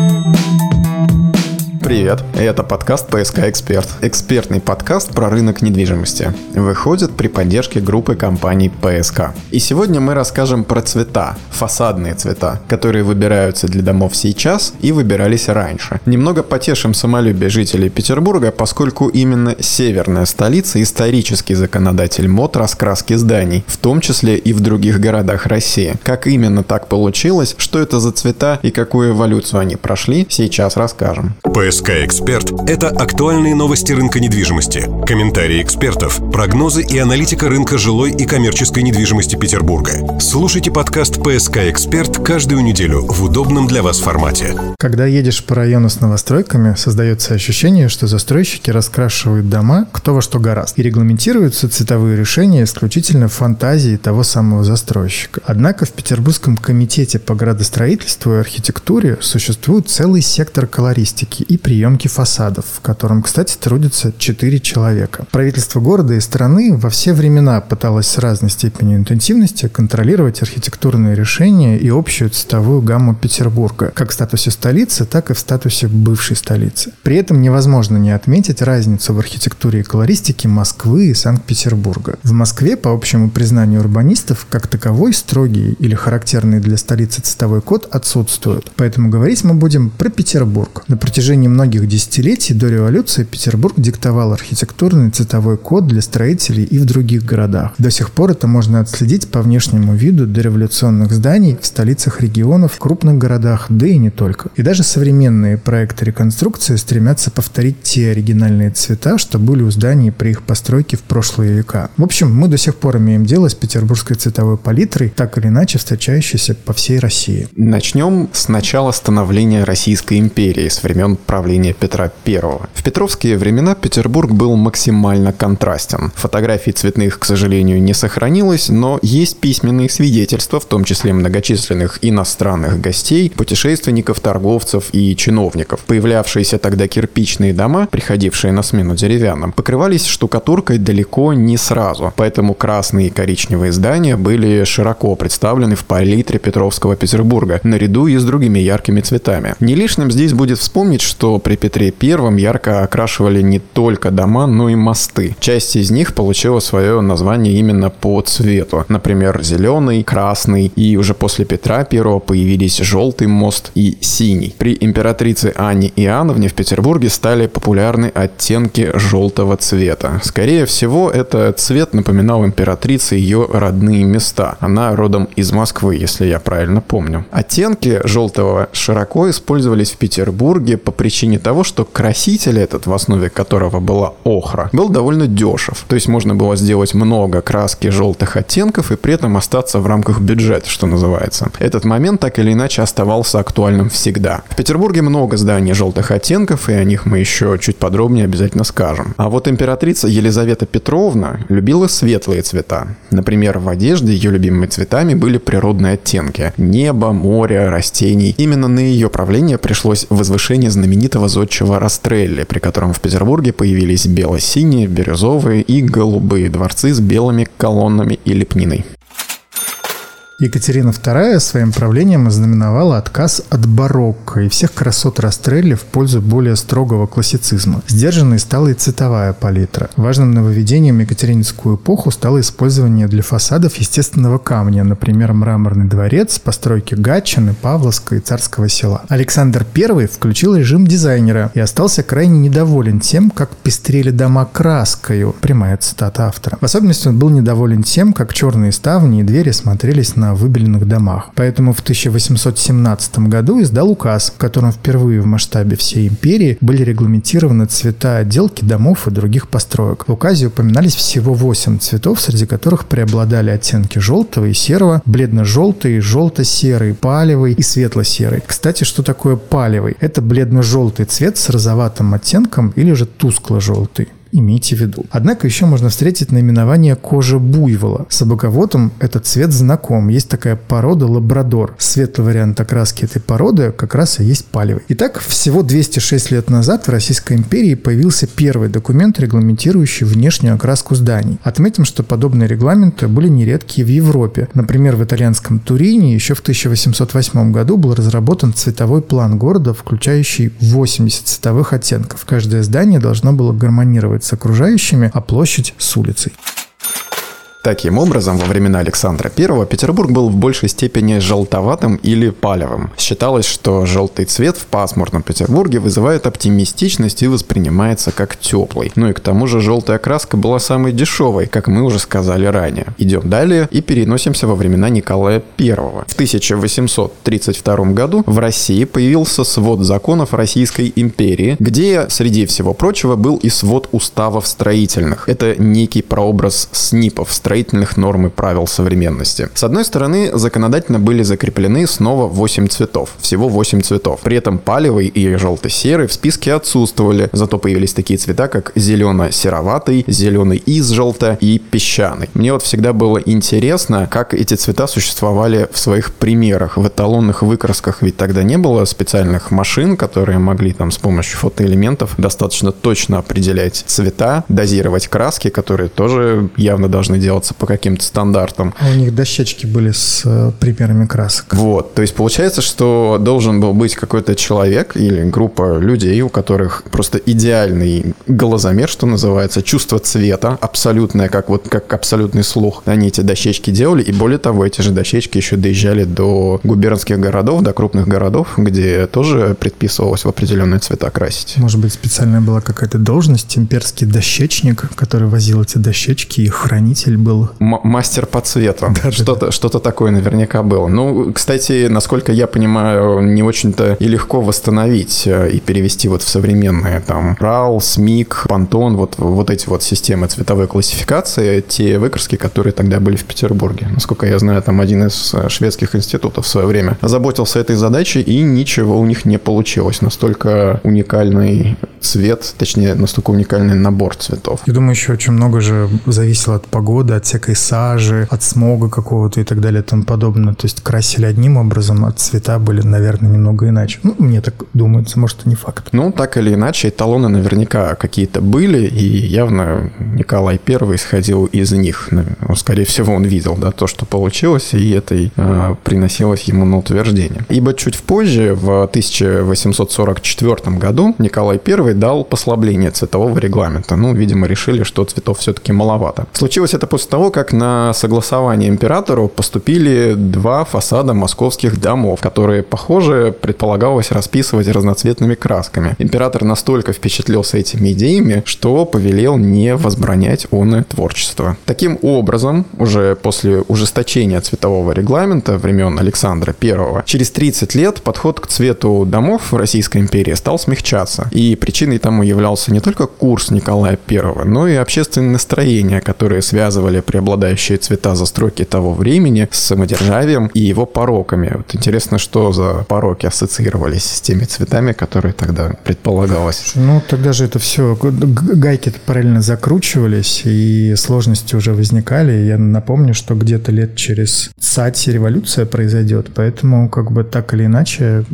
Thank you. Привет, это подкаст «ПСК Эксперт». Экспертный подкаст про рынок недвижимости. Выходит при поддержке группы компаний «ПСК». И сегодня мы расскажем про цвета, фасадные цвета, которые выбираются для домов сейчас и выбирались раньше. Немного потешим самолюбие жителей Петербурга, поскольку именно северная столица – исторический законодатель мод раскраски зданий, в том числе и в других городах России. Как именно так получилось, что это за цвета и какую эволюцию они прошли, сейчас расскажем. ПСК ПСК «Эксперт» — это актуальные новости рынка недвижимости, комментарии экспертов, прогнозы и аналитика рынка жилой и коммерческой недвижимости Петербурга. Слушайте подкаст «ПСК Эксперт» каждую неделю в удобном для вас формате. Когда едешь по району с новостройками, создается ощущение, что застройщики раскрашивают дома кто во что гораст и регламентируются цветовые решения исключительно фантазии того самого застройщика. Однако в Петербургском комитете по градостроительству и архитектуре существует целый сектор колористики и приемки фасадов, в котором, кстати, трудятся 4 человека. Правительство города и страны во все времена пыталось с разной степенью интенсивности контролировать архитектурные решения и общую цветовую гамму Петербурга, как в статусе столицы, так и в статусе бывшей столицы. При этом невозможно не отметить разницу в архитектуре и колористике Москвы и Санкт-Петербурга. В Москве, по общему признанию урбанистов, как таковой строгий или характерный для столицы цветовой код отсутствует. Поэтому говорить мы будем про Петербург. На протяжении многих десятилетий до революции Петербург диктовал архитектурный цветовой код для строителей и в других городах. До сих пор это можно отследить по внешнему виду дореволюционных зданий в столицах регионов, крупных городах, да и не только. И даже современные проекты реконструкции стремятся повторить те оригинальные цвета, что были у зданий при их постройке в прошлые века. В общем, мы до сих пор имеем дело с петербургской цветовой палитрой, так или иначе встречающейся по всей России. Начнем с начала становления Российской империи, с времен правления правления Петра I. В петровские времена Петербург был максимально контрастен. Фотографий цветных, к сожалению, не сохранилось, но есть письменные свидетельства, в том числе многочисленных иностранных гостей, путешественников, торговцев и чиновников. Появлявшиеся тогда кирпичные дома, приходившие на смену деревянным, покрывались штукатуркой далеко не сразу, поэтому красные и коричневые здания были широко представлены в палитре Петровского Петербурга, наряду и с другими яркими цветами. Не лишним здесь будет вспомнить, что при Петре I ярко окрашивали не только дома, но и мосты. Часть из них получила свое название именно по цвету. Например, зеленый, красный, и уже после Петра I появились желтый мост и синий. При императрице Анне Иоанновне в Петербурге стали популярны оттенки желтого цвета. Скорее всего, этот цвет напоминал императрице ее родные места. Она родом из Москвы, если я правильно помню. Оттенки желтого широко использовались в Петербурге по причине причине того, что краситель этот, в основе которого была охра, был довольно дешев. То есть можно было сделать много краски желтых оттенков и при этом остаться в рамках бюджета, что называется. Этот момент так или иначе оставался актуальным всегда. В Петербурге много зданий желтых оттенков, и о них мы еще чуть подробнее обязательно скажем. А вот императрица Елизавета Петровна любила светлые цвета. Например, в одежде ее любимыми цветами были природные оттенки. Небо, море, растений. Именно на ее правление пришлось возвышение знаменитого знаменитого зодчего Растрелли, при котором в Петербурге появились бело-синие, бирюзовые и голубые дворцы с белыми колоннами и лепниной. Екатерина II своим правлением ознаменовала отказ от барокко и всех красот Растрелли в пользу более строгого классицизма. Сдержанной стала и цветовая палитра. Важным нововведением в Екатерининскую эпоху стало использование для фасадов естественного камня, например, мраморный дворец, постройки Гатчины, Павловска и Царского села. Александр I включил режим дизайнера и остался крайне недоволен тем, как пестрели дома краскою. Прямая цитата автора. В особенности он был недоволен тем, как черные ставни и двери смотрелись на выбеленных домах. Поэтому в 1817 году издал указ, в котором впервые в масштабе всей империи были регламентированы цвета отделки домов и других построек. В указе упоминались всего 8 цветов, среди которых преобладали оттенки желтого и серого, бледно-желтый, желто-серый, палевый и светло-серый. Кстати, что такое палевый? Это бледно-желтый цвет с розоватым оттенком или же тускло-желтый. Имейте в виду. Однако еще можно встретить наименование кожа буйвола. Собаководам этот цвет знаком. Есть такая порода лабрадор. Светлый вариант окраски этой породы как раз и есть палевый. Итак, всего 206 лет назад в Российской империи появился первый документ, регламентирующий внешнюю окраску зданий. Отметим, что подобные регламенты были нередки в Европе. Например, в итальянском Турине еще в 1808 году был разработан цветовой план города, включающий 80 цветовых оттенков. Каждое здание должно было гармонировать с окружающими, а площадь с улицей. Таким образом, во времена Александра I Петербург был в большей степени желтоватым или палевым. Считалось, что желтый цвет в пасмурном Петербурге вызывает оптимистичность и воспринимается как теплый. Ну и к тому же желтая краска была самой дешевой, как мы уже сказали ранее. Идем далее и переносимся во времена Николая I. В 1832 году в России появился свод законов Российской империи, где, среди всего прочего, был и свод уставов строительных. Это некий прообраз СНИПов, строительных норм и правил современности. С одной стороны, законодательно были закреплены снова 8 цветов. Всего 8 цветов. При этом палевый и желто-серый в списке отсутствовали, зато появились такие цвета, как зелено-сероватый, зеленый из желто и песчаный. Мне вот всегда было интересно, как эти цвета существовали в своих примерах, в эталонных выкрасках, ведь тогда не было специальных машин, которые могли там с помощью фотоэлементов достаточно точно определять цвета, дозировать краски, которые тоже явно должны делать делаться по каким-то стандартам. А у них дощечки были с э, примерами красок. Вот, то есть получается, что должен был быть какой-то человек или группа людей, у которых просто идеальный глазомер, что называется, чувство цвета, абсолютное, как вот как абсолютный слух. Они эти дощечки делали, и более того, эти же дощечки еще доезжали до губернских городов, до крупных городов, где тоже предписывалось в определенные цвета красить. Может быть, специальная была какая-то должность, имперский дощечник, который возил эти дощечки, и хранитель был был. М- мастер по цвету. Да, что-то, да. что-то такое наверняка было. Ну, кстати, насколько я понимаю, не очень-то и легко восстановить э, и перевести вот в современные там RAL, СМИК, Pantone, вот, вот эти вот системы цветовой классификации, те выкраски, которые тогда были в Петербурге. Насколько я знаю, там один из э, шведских институтов в свое время озаботился этой задачей, и ничего у них не получилось. Настолько уникальный цвет, точнее, настолько уникальный набор цветов. Я думаю, еще очень много же зависело от погоды, от всякой сажи, от смога какого-то и так далее и тому подобное. То есть красили одним образом, а цвета были, наверное, немного иначе. Ну, мне так думается, может, и не факт. Ну, так или иначе, эталоны наверняка какие-то были, и явно Николай I исходил из них. Ну, скорее всего, он видел, да, то, что получилось, и это э, приносилось ему на утверждение. Ибо чуть позже, в 1844 году, Николай I дал послабление цветового регламента. Ну, видимо, решили, что цветов все-таки маловато. Случилось это после того, как на согласование императору поступили два фасада московских домов, которые, похоже, предполагалось расписывать разноцветными красками. Император настолько впечатлился этими идеями, что повелел не возбранять онное творчество. Таким образом, уже после ужесточения цветового регламента времен Александра I, через 30 лет подход к цвету домов в Российской империи стал смягчаться. И причиной тому являлся не только курс Николая I, но и общественные настроения, которые связывали преобладающие цвета застройки того времени с самодержавием и его пороками. Вот интересно, что за пороки ассоциировались с теми цветами, которые тогда предполагалось. Ну, тогда же это все, гайки параллельно закручивались, и сложности уже возникали. Я напомню, что где-то лет через САТИ революция произойдет, поэтому как бы так или иначе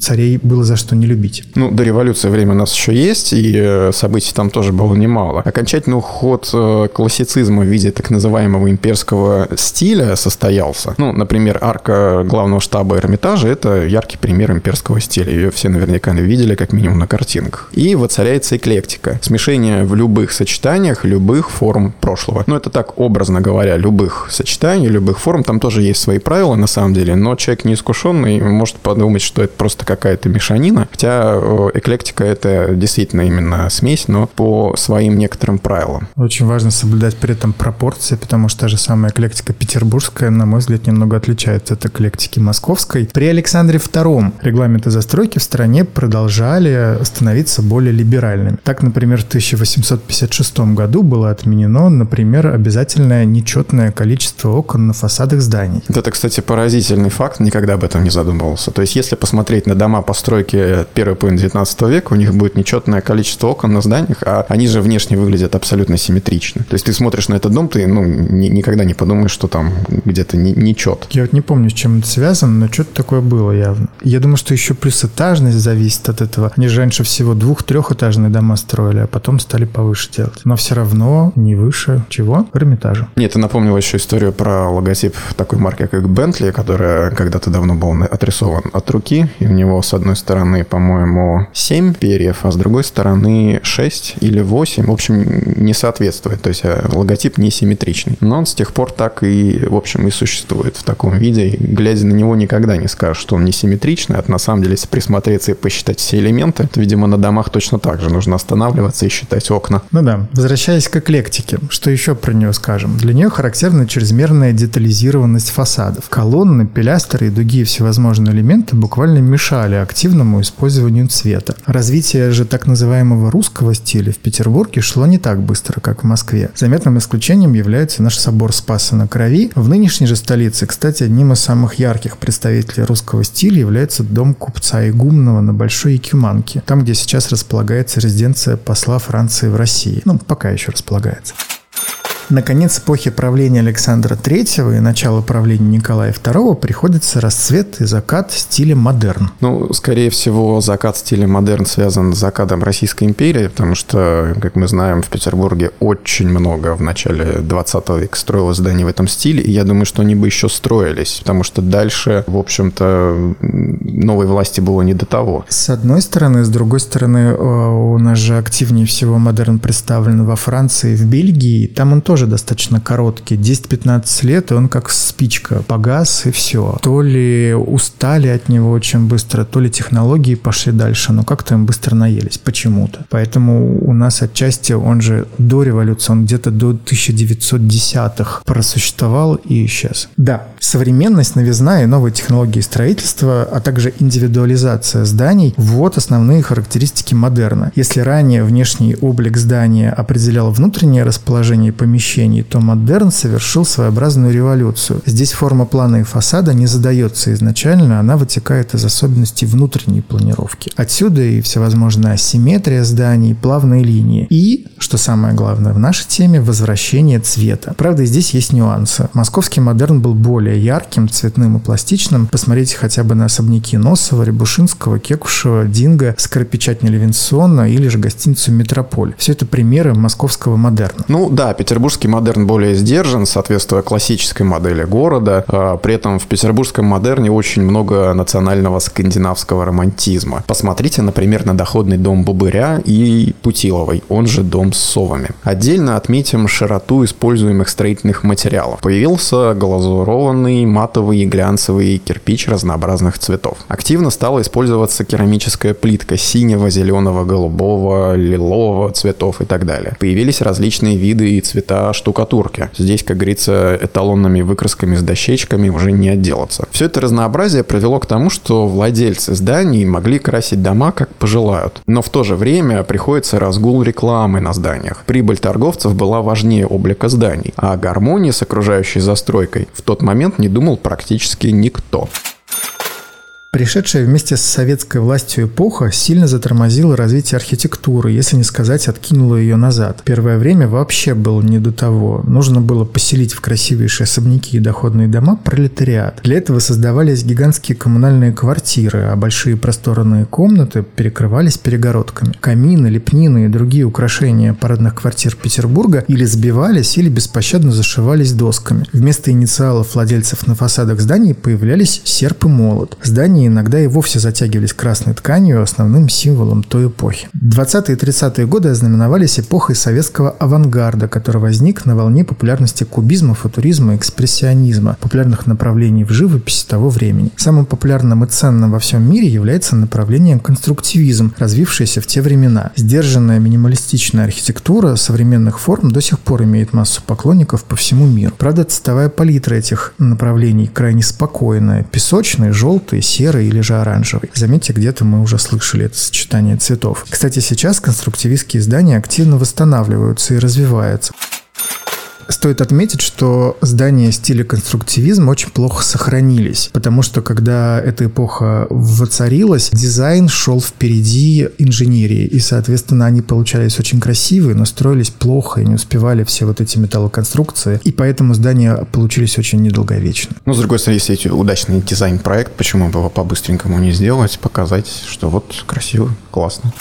царей было за что не любить. Ну, до революции время у нас еще есть, и э, событий там тоже было немало. Окончательный уход э, классицизма в виде так называемого имперского стиля состоялся. Ну, например, арка главного штаба Эрмитажа — это яркий пример имперского стиля. Ее все наверняка видели как минимум на картинках. И воцаряется эклектика. Смешение в любых сочетаниях любых форм прошлого. Ну, это так, образно говоря, любых сочетаний, любых форм. Там тоже есть свои правила, на самом деле, но человек неискушенный может подумать, что это просто какая-то мешанина. Хотя эклектика — это действительно именно смесь, но по своим некоторым правилам. Очень важно соблюдать при этом пропорции, потому что та же самая эклектика петербургская, на мой взгляд, немного отличается от эклектики московской. При Александре II регламенты застройки в стране продолжали становиться более либеральными. Так, например, в 1856 году было отменено, например, обязательное нечетное количество окон на фасадах зданий. Это, кстати, поразительный факт, никогда об этом не задумывался. То есть, если посмотреть на дома постройки первой половины 19 века, у них будет нечетное количество окон на зданиях, а они же внешне выглядят абсолютно симметрично. То есть ты смотришь на этот дом, ты ну, ни, никогда не подумаешь, что там где-то не, нечет. Я вот не помню, с чем это связано, но что-то такое было явно. Я думаю, что еще плюс этажность зависит от этого. Они же раньше всего двух-трехэтажные дома строили, а потом стали повыше делать. Но все равно не выше чего? Эрмитажа. Нет, ты напомнил еще историю про логотип такой марки, как Bentley, которая когда-то давно был отрисован от руки, и у него с одной стороны, по-моему, 7 перьев, а с другой стороны 6 или 8. В общем, не соответствует. То есть э, логотип не симметричный. Но он с тех пор так и, в общем, и существует в таком виде. И, глядя на него, никогда не скажешь, что он не симметричный. Это на самом деле, если присмотреться и посчитать все элементы, то, видимо, на домах точно так же. Нужно останавливаться и считать окна. Ну да. Возвращаясь к эклектике, что еще про нее скажем? Для нее характерна чрезмерная детализированность фасадов. Колонны, пилястры и другие всевозможные элементы буквально мешали активному использованию цвета. Развитие же так называемого русского стиля в Петербурге шло не так быстро, как в Москве. Заметным исключением является наш собор Спаса на Крови. В нынешней же столице, кстати, одним из самых ярких представителей русского стиля является дом купца Игумного на Большой Якиманке, там, где сейчас располагается резиденция посла Франции в России. Ну, пока еще располагается. Наконец эпохи правления Александра III и начало правления Николая II приходится расцвет и закат стиля модерн. Ну, скорее всего, закат стиля модерн связан с закатом Российской империи, потому что, как мы знаем, в Петербурге очень много в начале 20 века строилось зданий в этом стиле, и я думаю, что они бы еще строились, потому что дальше, в общем-то, новой власти было не до того. С одной стороны, с другой стороны, э, у нас же активнее всего модерн представлен во Франции, в Бельгии, там он тоже тоже достаточно короткий. 10-15 лет, и он как спичка погас, и все. То ли устали от него очень быстро, то ли технологии пошли дальше, но как-то им быстро наелись почему-то. Поэтому у нас отчасти он же до революции, он где-то до 1910-х просуществовал и исчез. Да, современность, новизна и новые технологии строительства, а также индивидуализация зданий – вот основные характеристики модерна. Если ранее внешний облик здания определял внутреннее расположение помещения, помещений, то модерн совершил своеобразную революцию. Здесь форма плана и фасада не задается изначально, она вытекает из особенностей внутренней планировки. Отсюда и всевозможная асимметрия зданий, плавные линии. И, что самое главное в нашей теме, возвращение цвета. Правда, здесь есть нюансы. Московский модерн был более ярким, цветным и пластичным. Посмотрите хотя бы на особняки Носова, Рябушинского, Кекушева, Динго, скоропечатня Левинсона или же гостиницу «Метрополь». Все это примеры московского модерна. Ну да, Петербург петербургский модерн более сдержан, соответствуя классической модели города. А, при этом в петербургском модерне очень много национального скандинавского романтизма. Посмотрите, например, на доходный дом Бубыря и Путиловой, он же дом с совами. Отдельно отметим широту используемых строительных материалов. Появился глазурованный матовый и глянцевый кирпич разнообразных цветов. Активно стала использоваться керамическая плитка синего, зеленого, голубого, лилового цветов и так далее. Появились различные виды и цвета штукатурки. Здесь, как говорится, эталонными выкрасками с дощечками уже не отделаться. Все это разнообразие привело к тому, что владельцы зданий могли красить дома как пожелают. Но в то же время приходится разгул рекламы на зданиях. Прибыль торговцев была важнее облика зданий, а гармонии с окружающей застройкой в тот момент не думал практически никто. Пришедшая вместе с советской властью эпоха сильно затормозила развитие архитектуры, если не сказать, откинула ее назад. Первое время вообще было не до того. Нужно было поселить в красивейшие особняки и доходные дома пролетариат. Для этого создавались гигантские коммунальные квартиры, а большие просторные комнаты перекрывались перегородками. Камины, лепнины и другие украшения парадных квартир Петербурга или сбивались, или беспощадно зашивались досками. Вместо инициалов владельцев на фасадах зданий появлялись серп и молот. Иногда и вовсе затягивались красной тканью, основным символом той эпохи. 20-е и 30-е годы ознаменовались эпохой советского авангарда, который возник на волне популярности кубизма, футуризма и экспрессионизма, популярных направлений в живописи того времени. Самым популярным и ценным во всем мире является направление конструктивизм, развившееся в те времена. Сдержанная минималистичная архитектура современных форм до сих пор имеет массу поклонников по всему миру. Правда, цветовая палитра этих направлений крайне спокойная. Песочный, желтый, серый, серый или же оранжевый. Заметьте, где-то мы уже слышали это сочетание цветов. Кстати, сейчас конструктивистские здания активно восстанавливаются и развиваются. Стоит отметить, что здания стиля конструктивизм очень плохо сохранились, потому что когда эта эпоха воцарилась, дизайн шел впереди инженерии, и, соответственно, они получались очень красивые, но строились плохо и не успевали все вот эти металлоконструкции, и поэтому здания получились очень недолговечны. Ну, с другой стороны, если это удачный дизайн-проект, почему бы его по-быстренькому не сделать, показать, что вот красиво, классно.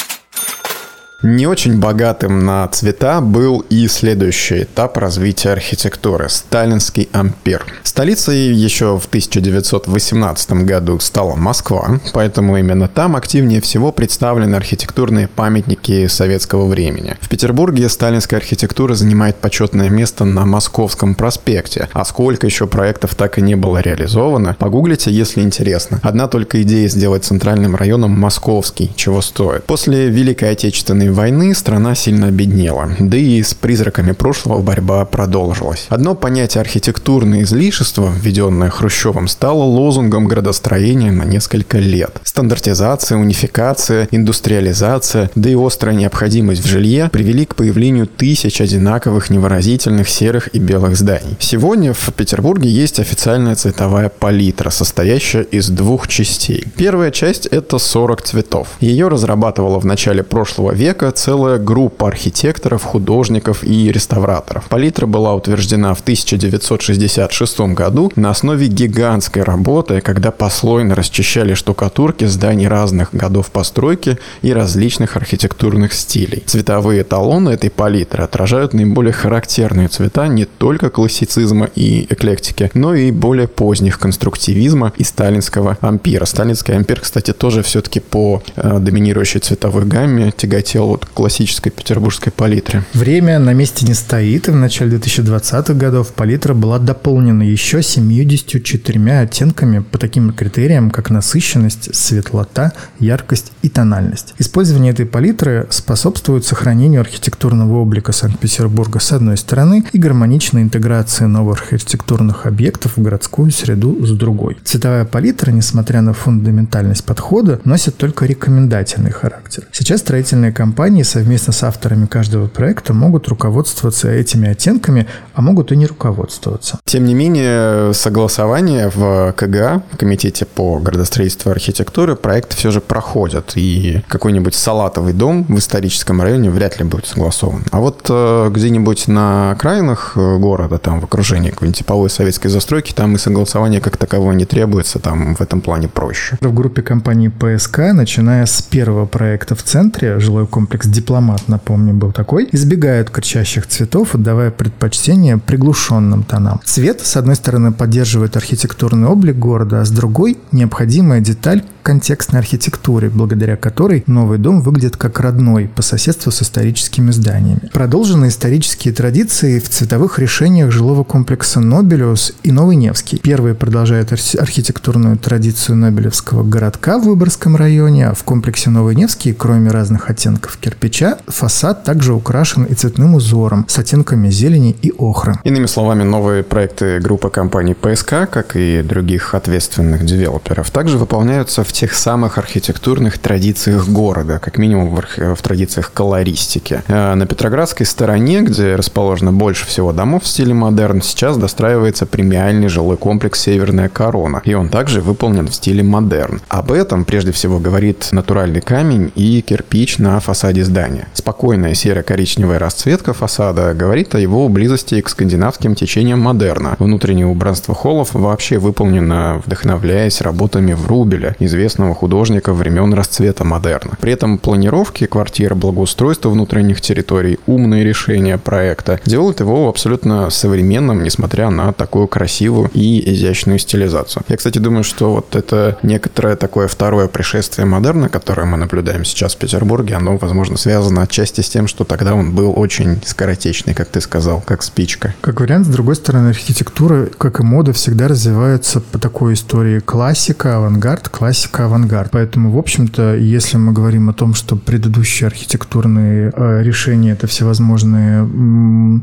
Не очень богатым на цвета был и следующий этап развития архитектуры – сталинский ампир. Столицей еще в 1918 году стала Москва, поэтому именно там активнее всего представлены архитектурные памятники советского времени. В Петербурге сталинская архитектура занимает почетное место на Московском проспекте, а сколько еще проектов так и не было реализовано, погуглите, если интересно. Одна только идея сделать центральным районом московский, чего стоит. После Великой Отечественной войны страна сильно обеднела, да и с призраками прошлого борьба продолжилась. Одно понятие архитектурное излишество, введенное Хрущевым, стало лозунгом градостроения на несколько лет. Стандартизация, унификация, индустриализация, да и острая необходимость в жилье привели к появлению тысяч одинаковых невыразительных серых и белых зданий. Сегодня в Петербурге есть официальная цветовая палитра, состоящая из двух частей. Первая часть — это 40 цветов. Ее разрабатывала в начале прошлого века века целая группа архитекторов, художников и реставраторов. Палитра была утверждена в 1966 году на основе гигантской работы, когда послойно расчищали штукатурки зданий разных годов постройки и различных архитектурных стилей. Цветовые эталоны этой палитры отражают наиболее характерные цвета не только классицизма и эклектики, но и более поздних конструктивизма и сталинского ампира. Сталинский ампир, кстати, тоже все-таки по э, доминирующей цветовой гамме тяготел вот классической петербургской палитре. Время на месте не стоит, и в начале 2020-х годов палитра была дополнена еще 74 оттенками по таким критериям, как насыщенность, светлота, яркость и тональность. Использование этой палитры способствует сохранению архитектурного облика Санкт-Петербурга с одной стороны и гармоничной интеграции новых архитектурных объектов в городскую среду с другой. Цветовая палитра, несмотря на фундаментальность подхода, носит только рекомендательный характер. Сейчас строительные компании компании совместно с авторами каждого проекта могут руководствоваться этими оттенками, а могут и не руководствоваться. Тем не менее, согласование в КГА, в Комитете по градостроительству и архитектуре, проекты все же проходят. И какой-нибудь салатовый дом в историческом районе вряд ли будет согласован. А вот э, где-нибудь на окраинах э, города, там в окружении какой-нибудь типовой советской застройки, там и согласование как такового не требуется, там в этом плане проще. В группе компании ПСК, начиная с первого проекта в центре, жилой комплекс комплекс «Дипломат», напомню, был такой, избегают кричащих цветов, отдавая предпочтение приглушенным тонам. Цвет, с одной стороны, поддерживает архитектурный облик города, а с другой – необходимая деталь контекстной архитектуре, благодаря которой новый дом выглядит как родной по соседству с историческими зданиями. Продолжены исторические традиции в цветовых решениях жилого комплекса «Нобелиус» и «Новый Невский». Первые продолжают архитектурную традицию Нобелевского городка в Выборгском районе, а в комплексе «Новый Невский», кроме разных оттенков кирпича, фасад также украшен и цветным узором с оттенками зелени и охры. Иными словами, новые проекты группы компаний ПСК, как и других ответственных девелоперов, также выполняются в тех самых архитектурных традициях города, как минимум в, в традициях колористики. Э, на Петроградской стороне, где расположено больше всего домов в стиле модерн, сейчас достраивается премиальный жилой комплекс «Северная корона», и он также выполнен в стиле модерн. Об этом прежде всего говорит натуральный камень и кирпич на фасаде здания. Спокойная серо-коричневая расцветка фасада говорит о его близости к скандинавским течениям модерна. Внутреннее убранство холлов вообще выполнено, вдохновляясь работами Врубеля, известного известного художника времен расцвета модерна. При этом планировки квартир, благоустройство внутренних территорий, умные решения проекта делают его абсолютно современным, несмотря на такую красивую и изящную стилизацию. Я, кстати, думаю, что вот это некоторое такое второе пришествие модерна, которое мы наблюдаем сейчас в Петербурге, оно, возможно, связано отчасти с тем, что тогда он был очень скоротечный, как ты сказал, как спичка. Как вариант, с другой стороны, архитектура, как и мода, всегда развивается по такой истории классика, авангард, классика, немножко авангард. Поэтому, в общем-то, если мы говорим о том, что предыдущие архитектурные э, решения это всевозможные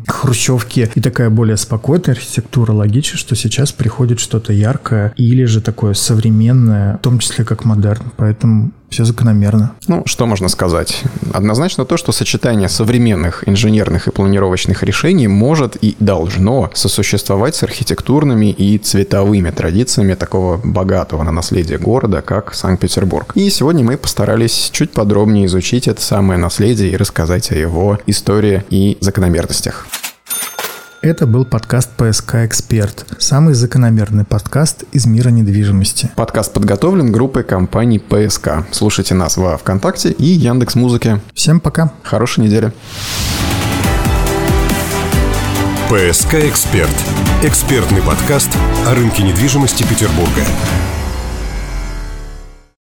хрущевки и такая более спокойная архитектура, логично, что сейчас приходит что-то яркое или же такое современное, в том числе как модерн. Поэтому Все закономерно. Ну, что можно сказать? Однозначно то, что сочетание современных инженерных и планировочных решений может и должно сосуществовать с архитектурными и цветовыми традициями такого богатого на наследие города, как Санкт-Петербург. И сегодня мы постарались чуть подробнее изучить это самое наследие и рассказать о его истории и закономерностях. Это был подкаст «ПСК Эксперт», самый закономерный подкаст из мира недвижимости. Подкаст подготовлен группой компаний «ПСК». Слушайте нас во Вконтакте и Яндекс Музыке. Всем пока. Хорошей недели. «ПСК Эксперт» – экспертный подкаст о рынке недвижимости Петербурга.